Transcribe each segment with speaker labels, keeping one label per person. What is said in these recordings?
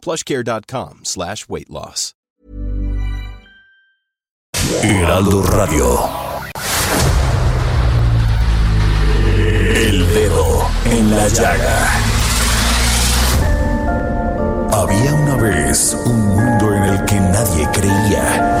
Speaker 1: plushcare.com slash weight loss.
Speaker 2: Heraldo Radio. El dedo en la llaga. Había una vez un mundo en el que nadie creía.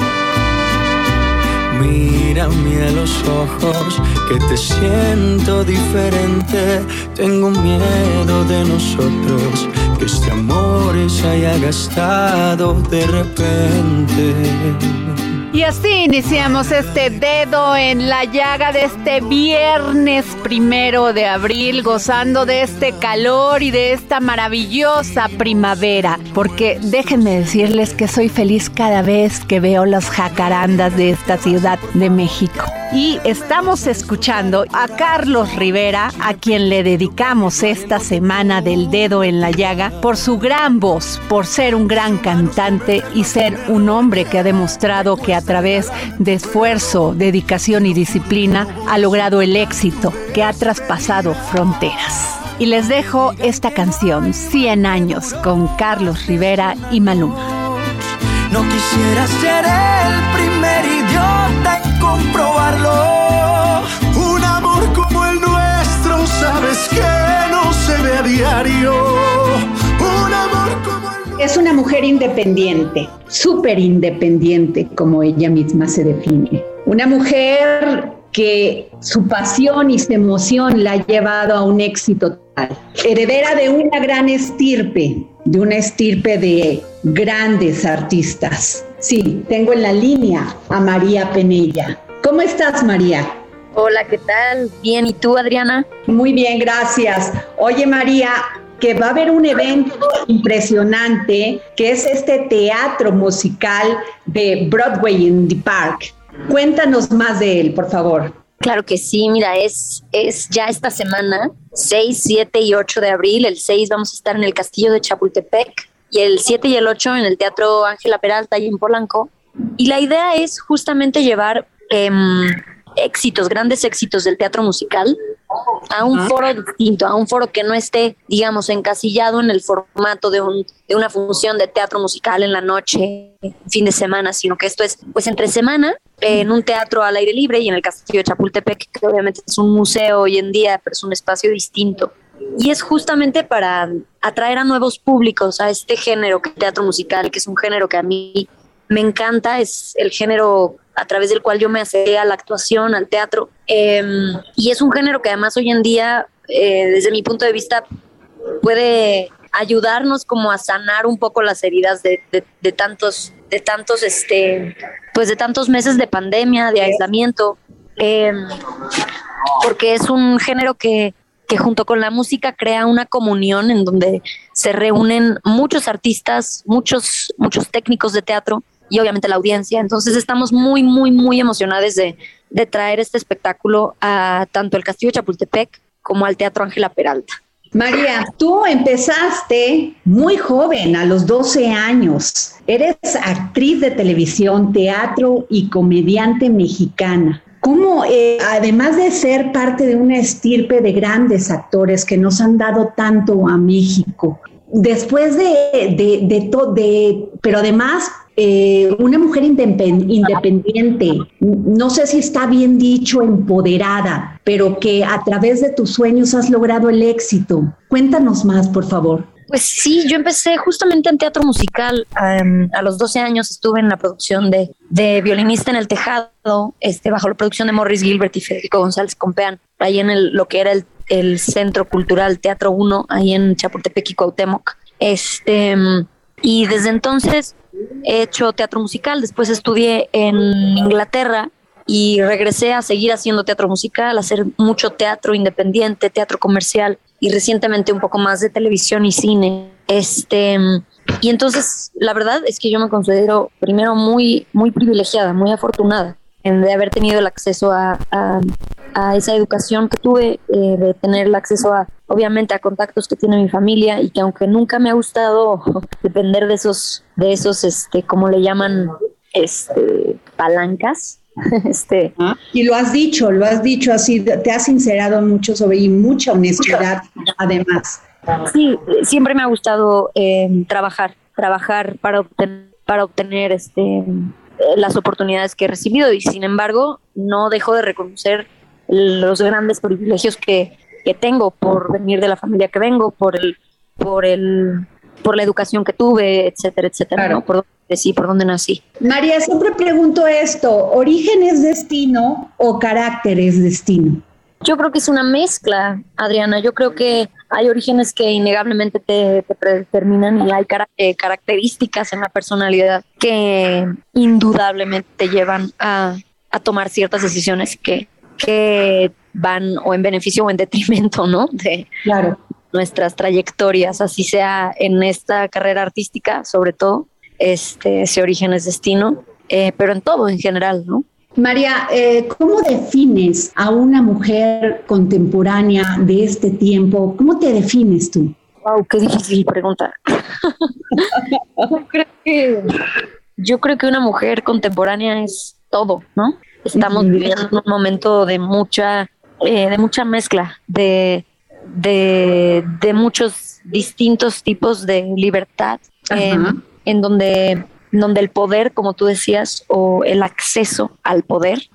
Speaker 3: Mírame a los ojos, que te siento diferente. Tengo miedo de nosotros, que este amor se haya gastado de repente.
Speaker 4: Y así iniciamos este dedo en la llaga de este viernes primero de abril, gozando de este calor y de esta maravillosa primavera. Porque déjenme decirles que soy feliz cada vez que veo las jacarandas de esta ciudad de México. Y estamos escuchando a Carlos Rivera, a quien le dedicamos esta semana del dedo en la llaga, por su gran voz, por ser un gran cantante y ser un hombre que ha demostrado que a través de esfuerzo, dedicación y disciplina ha logrado el éxito, que ha traspasado fronteras. Y les dejo esta canción, 100 años, con Carlos Rivera y Maluma.
Speaker 3: No quisiera ser el primer idiota en comprobarlo. Un amor como el nuestro, sabes que no se ve a diario.
Speaker 5: Es una mujer independiente, súper independiente, como ella misma se define. Una mujer que su pasión y su emoción la ha llevado a un éxito total. Heredera de una gran estirpe, de una estirpe de grandes artistas. Sí, tengo en la línea a María Penella. ¿Cómo estás, María?
Speaker 6: Hola, ¿qué tal? Bien, ¿y tú, Adriana?
Speaker 5: Muy bien, gracias. Oye, María, que va a haber un evento impresionante que es este teatro musical de Broadway in the Park. Cuéntanos más de él, por favor.
Speaker 6: Claro que sí, mira, es, es ya esta semana, 6, 7 y 8 de abril. El 6 vamos a estar en el Castillo de Chapultepec y el 7 y el 8 en el Teatro Ángela Peralta y en Polanco. Y la idea es justamente llevar em, éxitos, grandes éxitos del teatro musical a un foro distinto, a un foro que no esté, digamos, encasillado en el formato de, un, de una función de teatro musical en la noche, fin de semana, sino que esto es, pues, entre semana, en un teatro al aire libre y en el Castillo de Chapultepec, que obviamente es un museo hoy en día, pero es un espacio distinto. Y es justamente para atraer a nuevos públicos a este género que es teatro musical, que es un género que a mí me encanta, es el género a través del cual yo me acerqué a la actuación, al teatro. Eh, y es un género que además hoy en día, eh, desde mi punto de vista, puede ayudarnos como a sanar un poco las heridas de, de, de, tantos, de tantos, este, pues de tantos meses de pandemia, de aislamiento, eh, porque es un género que, que junto con la música crea una comunión en donde se reúnen muchos artistas, muchos, muchos técnicos de teatro y obviamente la audiencia. Entonces estamos muy, muy, muy emocionados de, de traer este espectáculo a tanto el Castillo de Chapultepec como al Teatro Ángela Peralta.
Speaker 5: María, tú empezaste muy joven, a los 12 años. Eres actriz de televisión, teatro y comediante mexicana. ¿Cómo, eh, además de ser parte de una estirpe de grandes actores que nos han dado tanto a México, después de, de, de, de pero además eh, una mujer independiente, no sé si está bien dicho, empoderada, pero que a través de tus sueños has logrado el éxito. Cuéntanos más, por favor.
Speaker 6: Pues sí, yo empecé justamente en teatro musical. Em, a los 12 años estuve en la producción de, Violinista en el Tejado, este, bajo la producción de Morris Gilbert y Federico González Compeán, ahí en el, lo que era el, Centro Cultural Teatro 1, ahí en Chapultepec y Cuauhtémoc. Este, y desde entonces he hecho teatro musical, después estudié en Inglaterra y regresé a seguir haciendo teatro musical, hacer mucho teatro independiente, teatro comercial y recientemente un poco más de televisión y cine. Este, y entonces la verdad es que yo me considero primero muy, muy privilegiada, muy afortunada de haber tenido el acceso a, esa educación que tuve, eh, de tener el acceso a, obviamente, a contactos que tiene mi familia y que aunque nunca me ha gustado depender de esos, de esos, este, como le llaman, este, palancas, Este,
Speaker 5: ah, y lo has dicho, lo has dicho así, te has sincerado mucho sobre y mucha honestidad además.
Speaker 6: Sí, siempre me ha gustado eh, trabajar, trabajar para obtener, para obtener este, las oportunidades que he recibido y sin embargo no dejo de reconocer los grandes privilegios que, que tengo por venir de la familia que vengo, por el, por el, por la educación que tuve, etcétera, etcétera, por sí, por dónde nací.
Speaker 5: María, siempre pregunto esto, ¿origen es destino o carácter es destino?
Speaker 6: Yo creo que es una mezcla, Adriana. Yo creo que hay orígenes que innegablemente te, predeterminan y hay eh, características en la personalidad que indudablemente te llevan a, tomar ciertas decisiones que, que van o en beneficio o en detrimento, ¿no? De
Speaker 5: claro.
Speaker 6: nuestras trayectorias, así sea en esta carrera artística, sobre todo, este, ese origen es destino, eh, pero en todo en general, ¿no?
Speaker 5: María, eh, ¿cómo defines a una mujer contemporánea de este tiempo? ¿Cómo te defines tú?
Speaker 6: Wow, qué difícil pregunta. yo, creo que, yo creo que una mujer contemporánea es todo, ¿no? Estamos viviendo un momento de mucha, eh, de mucha mezcla, de, de, de, muchos distintos tipos de libertad en donde, donde el poder, como tú decías, o el acceso al poder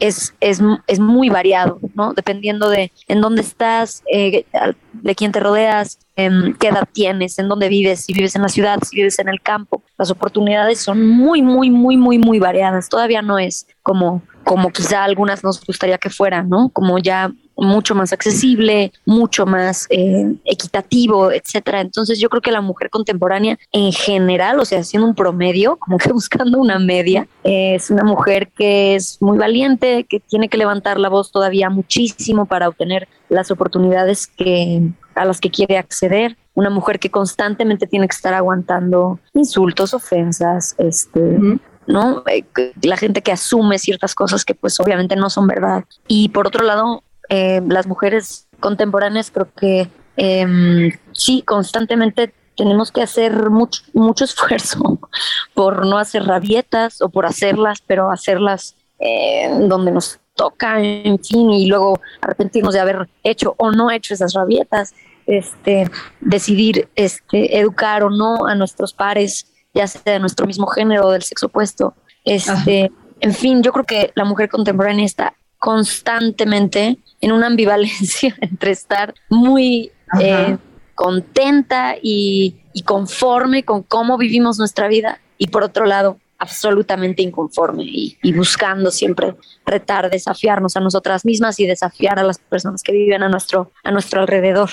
Speaker 6: es, es, es, muy variado, ¿no? Dependiendo de en dónde estás, eh, de quién te rodeas, em, qué edad tienes, en dónde vives, si vives en la ciudad, si vives en el campo. Las oportunidades son muy, muy, muy, muy, muy variadas. Todavía no es como, como quizá algunas nos gustaría que fueran, ¿no? Como ya mucho más accesible, mucho más eh, equitativo, etcétera. Entonces yo creo que la mujer contemporánea en general, o sea, haciendo un promedio, como que buscando una media, es una mujer que es muy valiente, que tiene que levantar la voz todavía muchísimo para obtener las oportunidades que a las que quiere acceder, una mujer que constantemente tiene que estar aguantando insultos, ofensas, este, ¿no? Eh, la gente que asume ciertas cosas que pues obviamente no son verdad. Y por otro lado, eh, las mujeres contemporáneas creo que em, sí, constantemente tenemos que hacer mucho, mucho esfuerzo por no hacer rabietas o por hacerlas, pero hacerlas eh, donde nos toca, en fin, y luego arrepentirnos de haber hecho o no hecho esas rabietas, este, decidir este, educar o no a nuestros pares, ya sea de nuestro mismo género o del sexo opuesto. Este, en fin, yo creo que la mujer contemporánea está constantemente en una ambivalencia entre estar muy eh, contenta y, conforme con cómo vivimos nuestra vida y por otro lado absolutamente inconforme y, y, buscando siempre retar, desafiarnos a nosotras mismas y desafiar a las personas que viven a nuestro, a nuestro alrededor.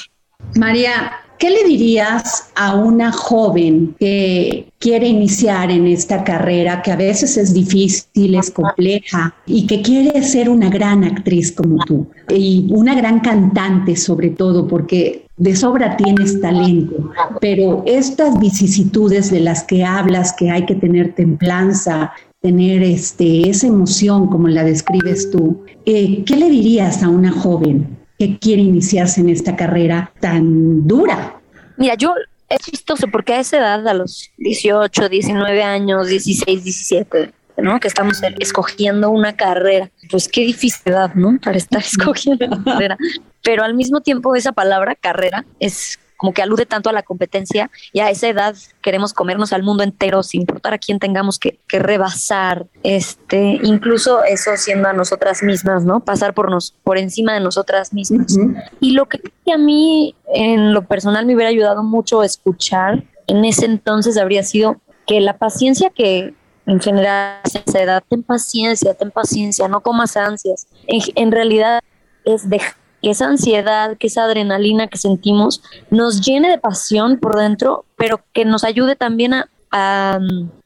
Speaker 5: María, ¿qué le dirías a una joven que quiere iniciar en esta carrera, que a veces es difícil, es compleja y que quiere ser una gran actriz como tú y una gran cantante sobre todo, porque de sobra tienes talento, pero estas vicisitudes de las que hablas, que hay que tener templanza, tener este, esa emoción como la describes tú, eh, ¿qué le dirías a una joven? Que quiere iniciarse en esta carrera tan dura?
Speaker 6: Mira, yo es chistoso porque a esa edad, a los 18, 19 años, 16, 17, ¿no? Que estamos escogiendo una carrera. Pues qué difícil edad, ¿no? Para estar escogiendo una carrera. Pero al mismo tiempo esa palabra carrera es como que alude tanto a la competencia y a esa edad queremos comernos al mundo entero sin importar a quién tengamos que, que rebasar, este, incluso eso siendo a nosotras mismas, ¿no? Pasar por, nos, por encima de nosotras mismas. Y lo que a mí en lo personal me hubiera ayudado mucho escuchar en ese entonces habría sido que la paciencia que en general esa edad, ten paciencia, ten paciencia, no comas ansias. En, en realidad es de que esa ansiedad, que esa adrenalina que sentimos nos llene de pasión por dentro, pero que nos ayude también a,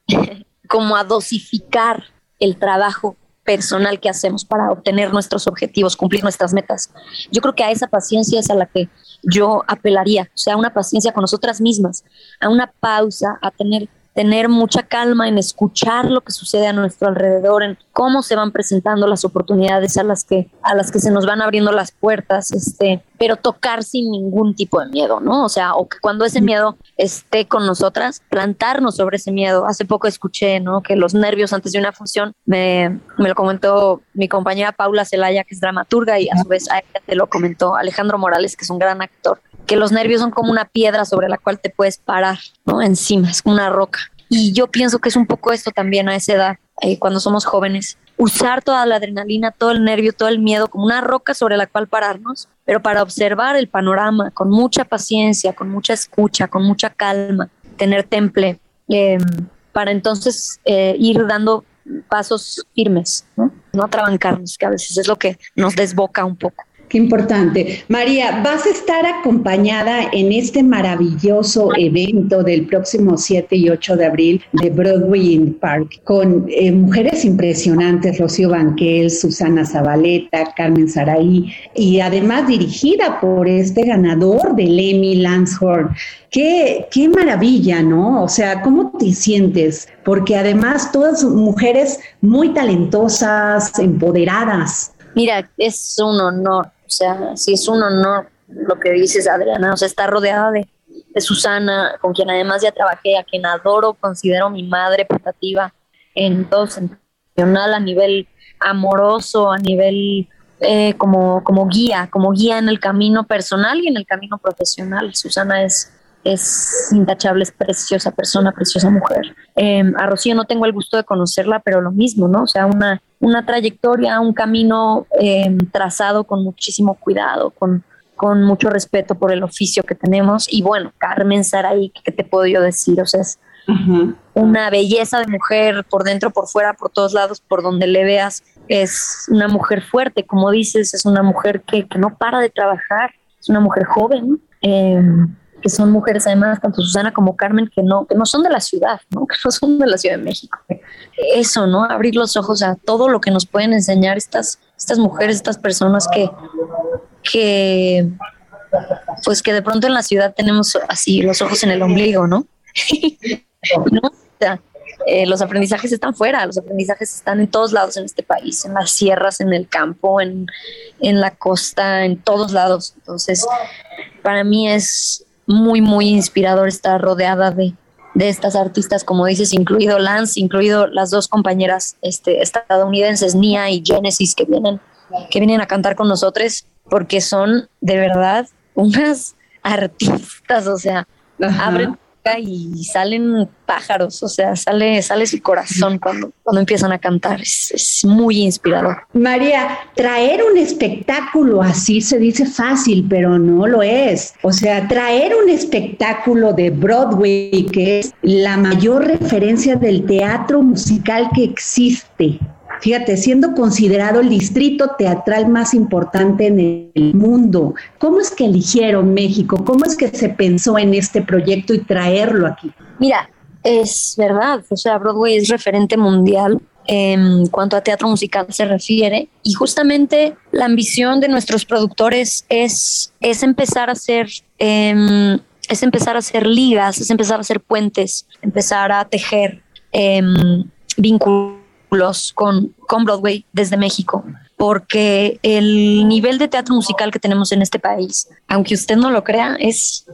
Speaker 6: como a dosificar el trabajo personal que hacemos para obtener nuestros objetivos, cumplir nuestras metas. Yo creo que a esa paciencia es a la que yo apelaría, o sea, una paciencia con nosotras mismas, a una pausa, a tener tener mucha calma en escuchar lo que sucede a nuestro alrededor, en cómo se van presentando las oportunidades a las que a las que se nos van abriendo las puertas, este, pero tocar sin ningún tipo de miedo, ¿no? O sea, o que cuando ese miedo esté con nosotras, plantarnos sobre ese miedo. Hace poco escuché, ¿no? Que los nervios antes de una función me, me lo comentó mi compañera Paula Celaya, que es dramaturga, y a su vez te lo comentó Alejandro Morales, que es un gran actor que los nervios son como una piedra sobre la cual te puedes parar, ¿no? Encima, es una roca. Y yo pienso que es un poco esto también a esa edad, eh, cuando somos jóvenes. Usar toda la adrenalina, todo el nervio, todo el miedo como una roca sobre la cual pararnos, pero para observar el panorama con mucha paciencia, con mucha escucha, con mucha calma, tener temple, em, para entonces eh, ir dando pasos firmes, ¿no? no atrabancarnos, que a veces es lo que nos desboca un poco.
Speaker 5: Qué importante. María, vas a estar acompañada en este maravilloso evento del próximo 7 y 8 de abril de Broadway in Park con eh, mujeres impresionantes, Rocío Banquel, Susana Zabaleta, Carmen Saraí y además dirigida por este ganador del Emmy, Lance Horn. Qué, qué maravilla, ¿no? O sea, ¿cómo te sientes? Porque además todas mujeres muy talentosas, empoderadas.
Speaker 6: Mira, es un honor sea, sí es un honor lo que dices, Adriana. O sea, está rodeada de, Susana, con quien además ya trabajé, a quien adoro, considero mi madre putativa en todo sentido, a nivel amoroso, a nivel eh, como, como guía, como guía en el camino personal y en el camino profesional. Susana es, es intachable, es preciosa persona, preciosa mujer. Em, a Rocío no tengo el gusto de conocerla, pero lo mismo, ¿no? O sea, una, una trayectoria, un camino em, trazado con muchísimo cuidado, con, con mucho respeto por el oficio que tenemos. Y bueno, Carmen Saray, ¿qué te puedo yo decir? O sea, es una belleza de mujer por dentro, por fuera, por todos lados, por donde le veas. Es una mujer fuerte, como dices, es una mujer que, que no para de trabajar, es una mujer joven. Eh, que son mujeres además, tanto Susana como Carmen, que no, que no son de la ciudad, ¿no? que no son de la Ciudad de México. Eso, ¿no? Abrir los ojos a todo lo que nos pueden enseñar estas, estas mujeres, estas personas que, que, pues que de pronto en la ciudad tenemos así los ojos en el ombligo, ¿no? Eh, los aprendizajes están fuera, los aprendizajes están en todos lados en este país, en las sierras, en el campo, en, en la costa, en todos lados. Entonces, para mí es, muy, muy inspirador estar rodeada de, de estas artistas, como dices, incluido Lance, incluido las dos compañeras este, estadounidenses, Nia y Genesis, que vienen, que vienen a cantar con nosotros, porque son de verdad unas artistas, o sea, abren y salen pájaros, o sea, sale, sale su corazón cuando, cuando empiezan a cantar. Es, es, muy inspirador.
Speaker 5: María, traer un espectáculo así se dice fácil, pero no lo es. O sea, traer un espectáculo de Broadway, que es la mayor referencia del teatro musical que existe Fíjate, siendo considerado el distrito teatral más importante en el mundo, ¿cómo es que eligieron México? ¿Cómo es que se pensó en este proyecto y traerlo aquí?
Speaker 6: Mira, es verdad, o sea, Broadway es referente mundial en cuanto a teatro musical se refiere y justamente la ambición de nuestros productores es, es empezar a hacer... Em, es empezar a hacer ligas, es empezar a hacer puentes, empezar a tejer eh, vínculos con, con Broadway desde México, porque el nivel de teatro musical que tenemos en este país, aunque usted no lo crea, es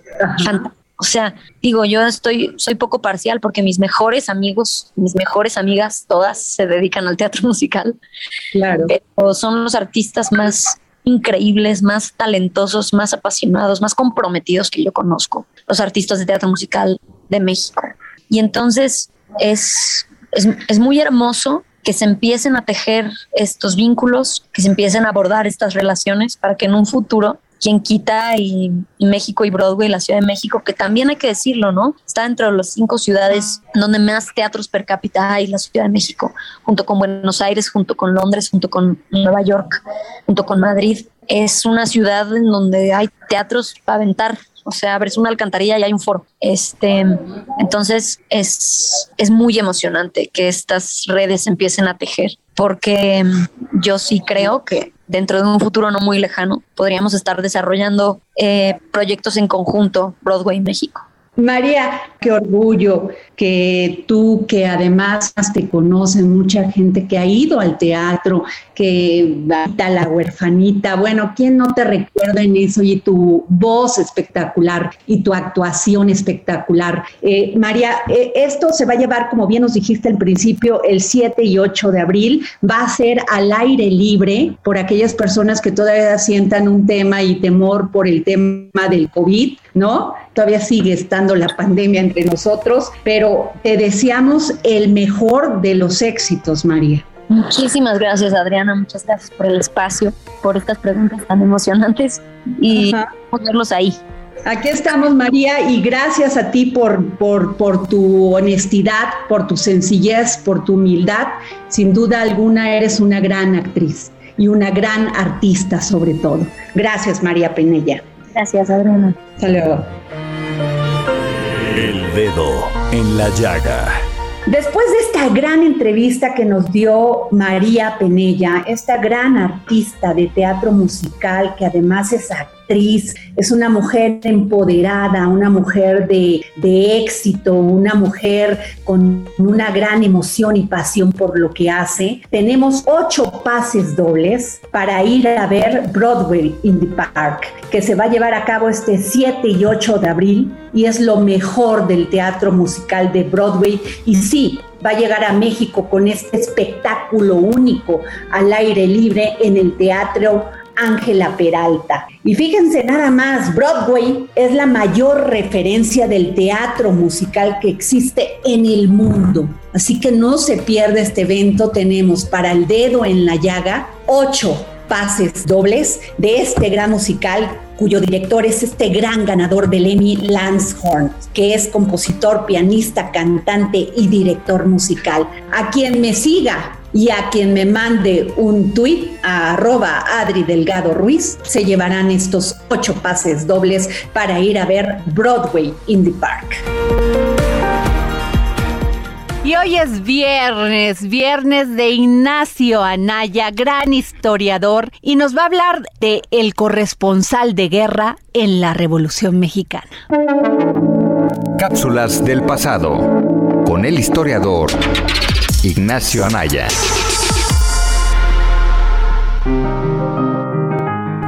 Speaker 6: fantástico. O sea, digo, yo estoy, soy poco parcial porque mis mejores amigos, mis mejores amigas, todas se dedican al teatro musical.
Speaker 5: Claro.
Speaker 6: Pero son los artistas más increíbles, más talentosos, más apasionados, más comprometidos que yo conozco, los artistas de teatro musical de México. Y entonces es, es, es muy hermoso que se empiecen a tejer estos vínculos, que se empiecen a abordar estas relaciones para que en un futuro quien quita y, México y Broadway, la Ciudad de México, que también hay que decirlo, ¿no? Está dentro de las cinco ciudades donde más teatros per cápita hay, la Ciudad de México, junto con Buenos Aires, junto con Londres, junto con Nueva York, junto con Madrid. Es una ciudad en donde hay teatros para aventar, o sea, abres una alcantarilla y hay un foro. Este, entonces es, es muy emocionante que estas redes empiecen a tejer, porque yo sí creo que dentro de un futuro no muy lejano podríamos estar desarrollando eh, proyectos en conjunto Broadway México.
Speaker 5: María, qué orgullo que tú, que además te conocen mucha gente que ha ido al teatro, que la huerfanita, bueno, ¿quién no te recuerda en eso? Y tu voz espectacular y tu actuación espectacular. Eh, María, eh, esto se va a llevar, como bien nos dijiste al principio, el 7 y 8 de abril, va a ser al aire libre por aquellas personas que todavía sientan un tema y temor por el tema del COVID, ¿no? Todavía sigue estando la pandemia entre nosotros, pero te deseamos el mejor de los éxitos, María.
Speaker 6: Muchísimas gracias, Adriana. Muchas gracias por el espacio, por estas preguntas tan emocionantes y ponerlos ahí.
Speaker 5: Aquí estamos, María, y gracias a ti por, por, por, tu honestidad, por tu sencillez, por tu humildad. Sin duda alguna, eres una gran actriz y una gran artista sobre todo. Gracias, María Penella.
Speaker 6: Gracias, Adriana.
Speaker 5: Hasta luego.
Speaker 2: El dedo en la llaga.
Speaker 5: Después de esta gran entrevista que nos dio María Penella, esta gran artista de teatro musical que además es actriz, es una mujer empoderada, una mujer de, éxito, una mujer con una gran emoción y pasión por lo que hace. Tenemos ocho pases dobles para ir a ver Broadway in the Park, que se va a llevar a cabo este 7 y 8 de abril y es lo mejor del teatro musical de Broadway. Y sí, va a llegar a México con este espectáculo único al aire libre en el Teatro Ángela Peralta. Y fíjense nada más, Broadway es la mayor referencia del teatro musical que existe en el mundo. Así que no se pierde este evento. Tenemos para el dedo en la llaga ocho pases dobles de este gran musical cuyo director es este gran ganador del Emmy, Lance Horn, que es compositor, pianista, cantante y director musical. A quien me siga y a quien me mande un tuit a arroba Adri Delgado Ruiz se llevarán estos ocho pases dobles para ir a ver Broadway in the Park.
Speaker 4: Y hoy es viernes, viernes de Ignacio Anaya, gran historiador, y nos va a hablar de el corresponsal de guerra en la Revolución Mexicana.
Speaker 7: Cápsulas del pasado con el historiador Ignacio Anaya.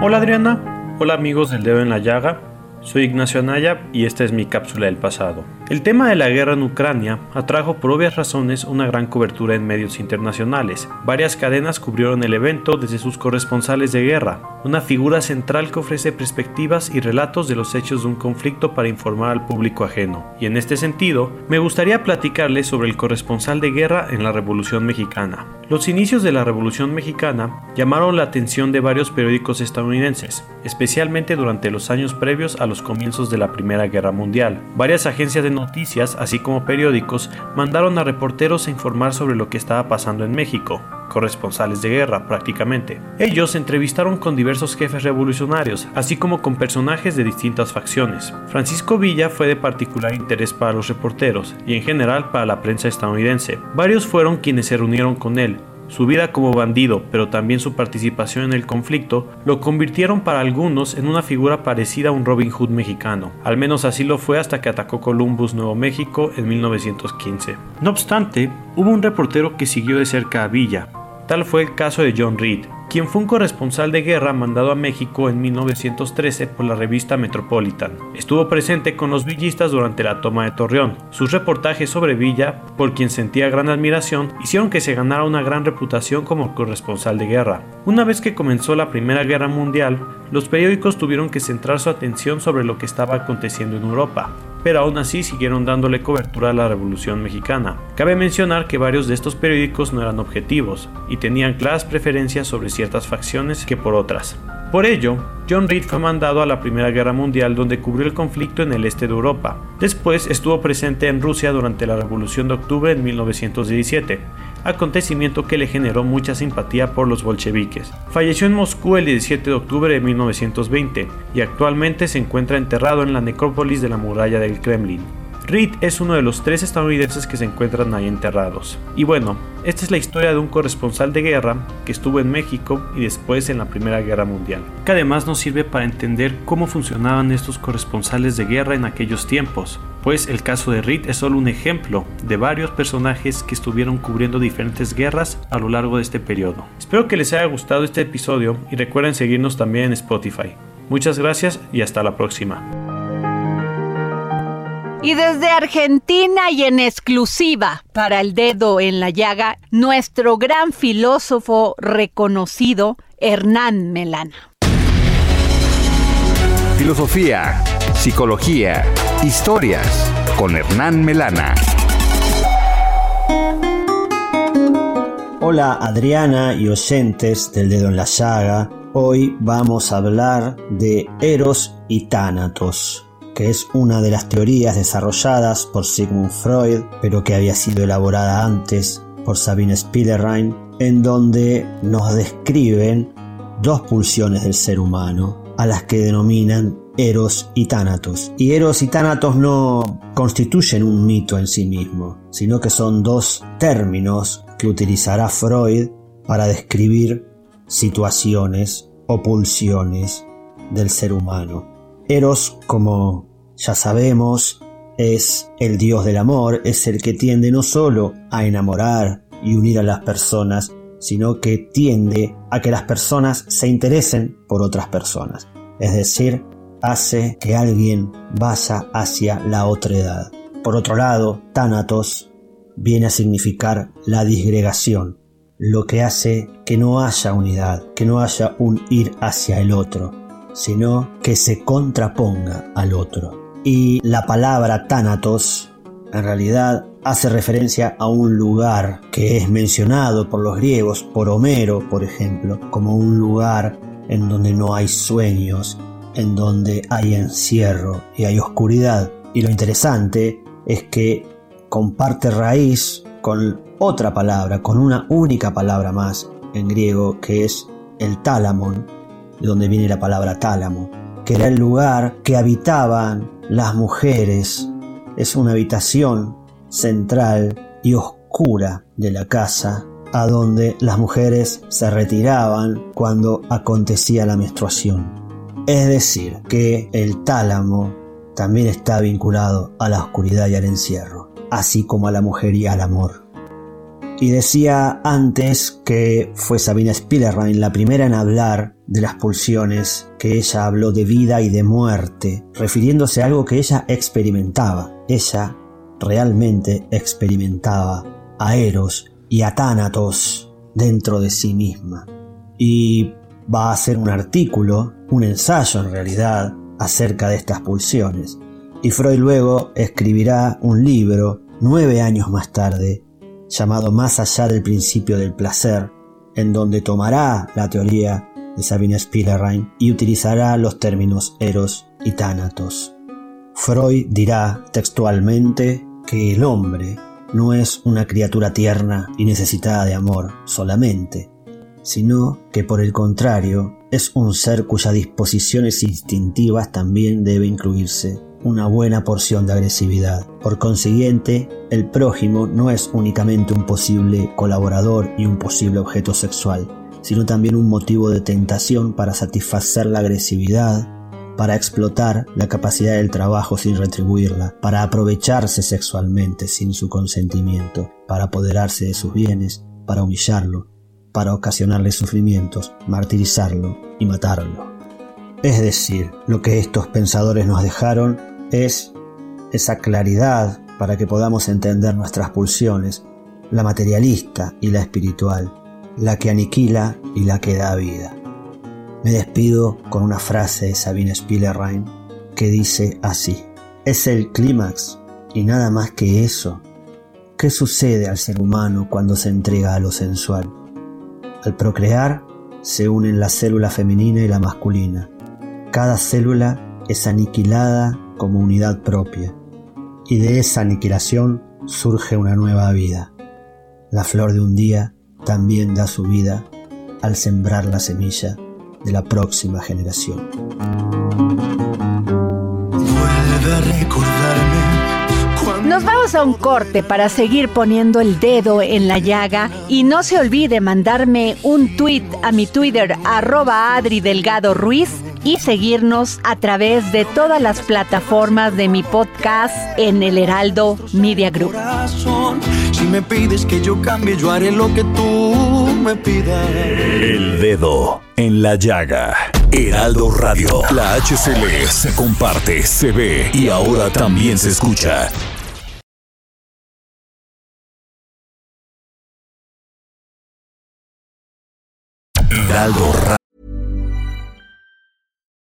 Speaker 8: Hola Adriana, hola amigos del dedo en la llaga. Soy Ignacio Anaya y esta es mi cápsula del pasado. El tema de la guerra en Ucrania atrajo por obvias razones una gran cobertura en medios internacionales. Varias cadenas cubrieron el evento desde sus corresponsales de guerra, una figura central que ofrece perspectivas y relatos de los hechos de un conflicto para informar al público ajeno. Y en este sentido, me gustaría platicarles sobre el corresponsal de guerra en la Revolución Mexicana. Los inicios de la Revolución Mexicana llamaron la atención de varios periódicos estadounidenses, especialmente durante los años previos a los comienzos de la Primera Guerra Mundial. Varias agencias de noticias, así como periódicos, mandaron a reporteros a informar sobre lo que estaba pasando en México, corresponsales de guerra prácticamente. Ellos entrevistaron con diversos jefes revolucionarios, así como con personajes de distintas facciones. Francisco Villa fue de particular interés para los reporteros y en general para la prensa estadounidense. Varios fueron quienes se reunieron con él, su vida como bandido, pero también su participación en el conflicto, lo convirtieron para algunos en una figura parecida a un Robin Hood mexicano. Al menos así lo fue hasta que atacó Columbus, Nuevo México, en 1915. No obstante, hubo un reportero que siguió de cerca a Villa. Tal fue el caso de John Reed, quien fue un corresponsal de guerra mandado a México en 1913 por la revista Metropolitan. Estuvo presente con los villistas durante la toma de Torreón. Sus reportajes sobre Villa, por quien sentía gran admiración, hicieron que se ganara una gran reputación como corresponsal de guerra. Una vez que comenzó la Primera Guerra Mundial, los periódicos tuvieron que centrar su atención sobre lo que estaba aconteciendo en Europa pero aún así siguieron dándole cobertura a la Revolución Mexicana. Cabe mencionar que varios de estos periódicos no eran objetivos y tenían claras preferencias sobre ciertas facciones que por otras. Por ello, John Reed fue mandado a la Primera Guerra Mundial donde cubrió el conflicto en el este de Europa. Después estuvo presente en Rusia durante la Revolución de Octubre en 1917, acontecimiento que le generó mucha simpatía por los bolcheviques. Falleció en Moscú el 17 de octubre de 1920 y actualmente se encuentra enterrado en la necrópolis de la muralla del Kremlin. Reed es uno de los tres estadounidenses que se encuentran ahí enterrados. Y bueno, esta es la historia de un corresponsal de guerra que estuvo en México y después en la Primera Guerra Mundial, que además nos sirve para entender cómo funcionaban estos corresponsales de guerra en aquellos tiempos, pues el caso de Reed es solo un ejemplo de varios personajes que estuvieron cubriendo diferentes guerras a lo largo de este periodo. Espero que les haya gustado este episodio y recuerden seguirnos también en Spotify. Muchas gracias y hasta la próxima.
Speaker 4: Y desde Argentina y en exclusiva para el dedo en la llaga, nuestro gran filósofo reconocido, Hernán Melana.
Speaker 7: Filosofía, psicología, historias con Hernán Melana.
Speaker 9: Hola Adriana y oyentes del dedo en la llaga. Hoy vamos a hablar de Eros y Tánatos que es una de las teorías desarrolladas por Sigmund Freud, pero que había sido elaborada antes por Sabine Spielrein, en donde nos describen dos pulsiones del ser humano, a las que denominan Eros y Tánatos. Y Eros y Tánatos no constituyen un mito en sí mismo, sino que son dos términos que utilizará Freud para describir situaciones o pulsiones del ser humano. Eros, como ya sabemos, es el Dios del amor, es el que tiende no solo a enamorar y unir a las personas, sino que tiende a que las personas se interesen por otras personas. Es decir, hace que alguien vaya hacia la otredad. Por otro lado, Thanatos viene a significar la disgregación, lo que hace que no haya unidad, que no haya un ir hacia el otro, sino que se contraponga al otro. Y la palabra Thanatos en realidad hace referencia a un lugar que es mencionado por los griegos, por Homero, por ejemplo, como un lugar en donde no hay sueños, en donde hay encierro y hay oscuridad. Y lo interesante es que comparte raíz con otra palabra, con una única palabra más en griego, que es el tálamon, de donde viene la palabra tálamo, que era el lugar que habitaban las mujeres es una habitación central y oscura de la casa a donde las mujeres se retiraban cuando acontecía la menstruación. Es decir, que el tálamo también está vinculado a la oscuridad y al encierro, así como a la mujer y al amor. Y decía antes que fue Sabina Spielrein la primera en hablar de las pulsiones, que ella habló de vida y de muerte, refiriéndose a algo que ella experimentaba. Ella realmente experimentaba a Eros y a Tánatos dentro de sí misma. Y va a hacer un artículo, un ensayo en realidad, acerca de estas pulsiones. Y Freud luego escribirá un libro nueve años más tarde llamado Más allá del principio del placer, en donde tomará la teoría de Sabine Spielrein y utilizará los términos eros y tánatos. Freud dirá textualmente que el hombre no es una criatura tierna y necesitada de amor solamente, sino que por el contrario es un ser cuyas disposiciones instintivas también debe incluirse una buena porción de agresividad. Por consiguiente, el prójimo no es únicamente un posible colaborador y un posible objeto sexual, sino también un motivo de tentación para satisfacer la agresividad, para explotar la capacidad del trabajo sin retribuirla, para aprovecharse sexualmente sin su consentimiento, para apoderarse de sus bienes, para humillarlo, para ocasionarle sufrimientos, martirizarlo y matarlo. Es decir, lo que estos pensadores nos dejaron es esa claridad para que podamos entender nuestras pulsiones, la materialista y la espiritual, la que aniquila y la que da vida. Me despido con una frase de Sabine Spielrein que dice así, es el clímax y nada más que eso. ¿Qué sucede al ser humano cuando se entrega a lo sensual? Al procrear se unen la célula femenina y la masculina. Cada célula es aniquilada como unidad propia y de esa aniquilación surge una nueva vida. La flor de un día también da su vida al sembrar la semilla de la próxima generación.
Speaker 4: Nos vamos a un corte para seguir poniendo el dedo en la llaga y no se olvide mandarme un tweet a mi Twitter arroba Adri Delgado Ruiz y seguirnos a través de todas las plataformas de mi podcast en el Heraldo Media Group.
Speaker 3: Si me pides que yo cambie, yo haré lo que tú me pidas.
Speaker 2: El dedo en la llaga. Heraldo Radio. La HCL se comparte, se ve y ahora también se escucha.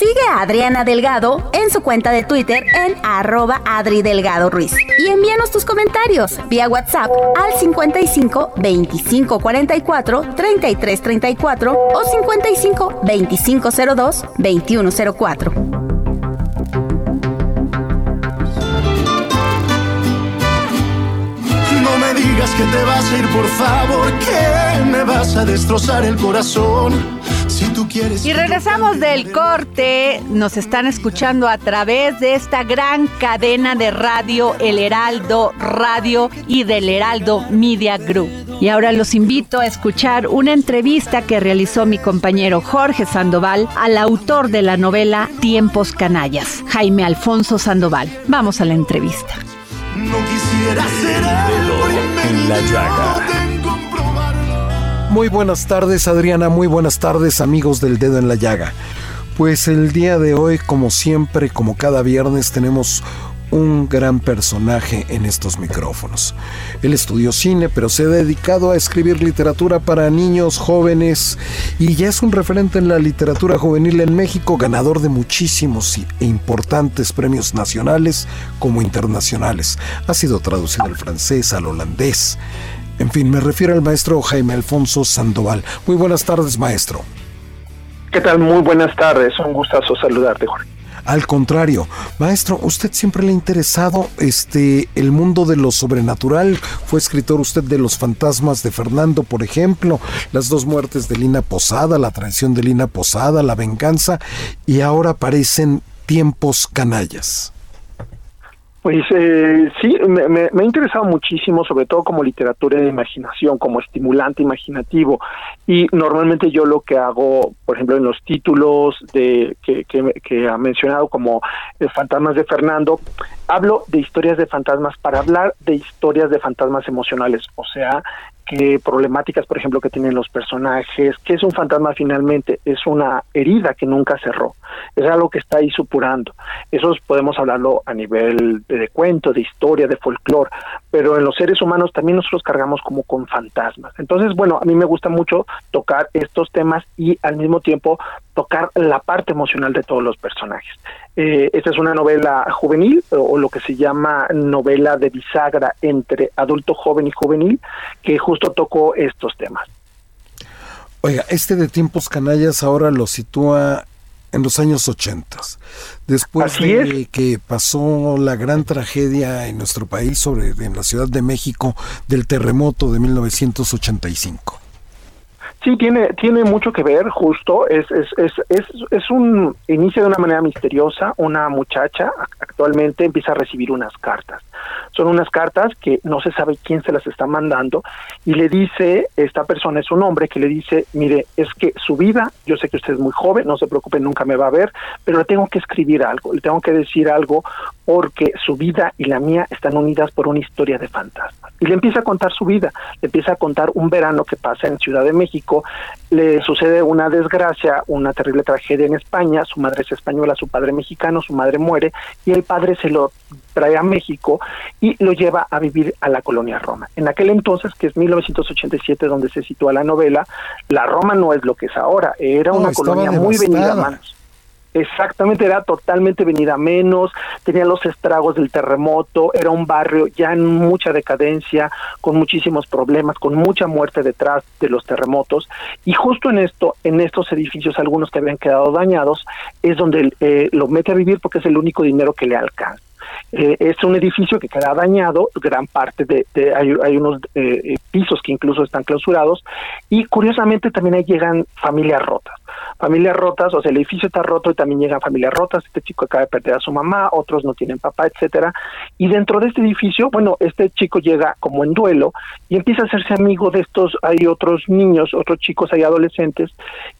Speaker 10: Sigue a Adriana Delgado en su cuenta de Twitter en arroba Adri Delgado Ruiz. Y envíanos tus comentarios vía WhatsApp al 55 25 44 33 34 o 55 25 02 21 04.
Speaker 3: No me digas que te vas a ir, por favor, que me vas a destrozar el corazón. Si tú quieres.
Speaker 4: Y regresamos del corte. Nos están escuchando a través de esta gran cadena de radio, El Heraldo Radio y del Heraldo Media Group. Y ahora los invito a escuchar una entrevista que realizó mi compañero Jorge Sandoval al autor de la novela Tiempos Canallas, Jaime Alfonso Sandoval. Vamos a la entrevista.
Speaker 3: No quisiera ser el
Speaker 2: en la llaga.
Speaker 11: Muy buenas tardes Adriana, muy buenas tardes amigos del dedo en la llaga. Pues el día de hoy, como siempre, como cada viernes, tenemos un gran personaje en estos micrófonos. Él estudió cine, pero se ha dedicado a escribir literatura para niños, jóvenes, y ya es un referente en la literatura juvenil en México, ganador de muchísimos e importantes premios nacionales como internacionales. Ha sido traducido al francés, al holandés. En fin, me refiero al maestro Jaime Alfonso Sandoval. Muy buenas tardes, maestro.
Speaker 12: ¿Qué tal? Muy buenas tardes. Un gustazo saludarte, Jorge.
Speaker 11: Al contrario, maestro, usted siempre le ha interesado este el mundo de lo sobrenatural. Fue escritor usted de Los fantasmas de Fernando, por ejemplo, Las dos muertes de Lina Posada, La traición de Lina Posada, La venganza y ahora aparecen Tiempos canallas.
Speaker 12: Pues eh, sí, me, me, ha interesado muchísimo, sobre todo como literatura de imaginación, como estimulante imaginativo. Y normalmente yo lo que hago, por ejemplo, en los títulos de que, que, que ha mencionado como Fantasmas de Fernando, hablo de historias de fantasmas para hablar de historias de fantasmas emocionales, o sea, qué problemáticas, por ejemplo, que tienen los personajes, qué es un fantasma finalmente, es una herida que nunca cerró, es algo que está ahí supurando. Eso podemos hablarlo a nivel de, de cuento, de historia, de folclore, pero en los seres humanos también nosotros cargamos como con fantasmas. Entonces, bueno, a mí me gusta mucho tocar estos temas y al mismo tiempo tocar la parte emocional de todos los personajes. Eh, esta es una novela juvenil o, o, lo que se llama novela de bisagra entre adulto joven y juvenil que justo tocó estos temas.
Speaker 11: Oiga, este de tiempos canallas ahora lo sitúa En los años 80. Después de que pasó la gran tragedia en nuestro país sobre en la Ciudad de México del terremoto de 1985.
Speaker 12: Sí, tiene, tiene mucho que ver, justo. Es, es, es, es, es un inicio de una manera misteriosa. Una muchacha actualmente empieza a recibir unas cartas. Son unas cartas que no se sabe quién se las está mandando y le dice, esta persona es un hombre que le dice, mire, es que su vida, yo sé que usted es muy joven, no se preocupe, nunca me va a ver, pero le tengo que escribir algo, le tengo que decir algo porque su vida y la mía están unidas por una historia de fantasmas. Y le empieza a contar su vida, le empieza a contar un verano que pasa en Ciudad de México, le sucede una desgracia, una terrible tragedia en España, su madre es española, su padre mexicano, su madre muere y el padre se lo trae a México y lo lleva a vivir a la colonia Roma. En aquel entonces, que es 1987 donde se sitúa la novela, la Roma no es lo que es ahora, era una colonia muy venida a manos. Exactamente, era totalmente venida menos, tenía los estragos del terremoto, era un barrio ya en mucha decadencia, con muchísimos problemas, con mucha muerte detrás de los terremotos, y justo en esto, en estos edificios, algunos que habían quedado dañados, es donde eh, lo mete a vivir porque es el único dinero que le alcanza. Eh, es un edificio que queda dañado, gran parte de, hay, unos eh, pisos que incluso están clausurados y curiosamente también ahí llegan familias rotas. Familias rotas, o sea, el edificio está roto y también llegan familias rotas, este chico acaba de perder a su mamá, otros no tienen papá, etcétera. Y dentro de este edificio, bueno, este chico llega como en duelo y empieza a hacerse amigo de estos, hay otros niños, otros chicos, hay adolescentes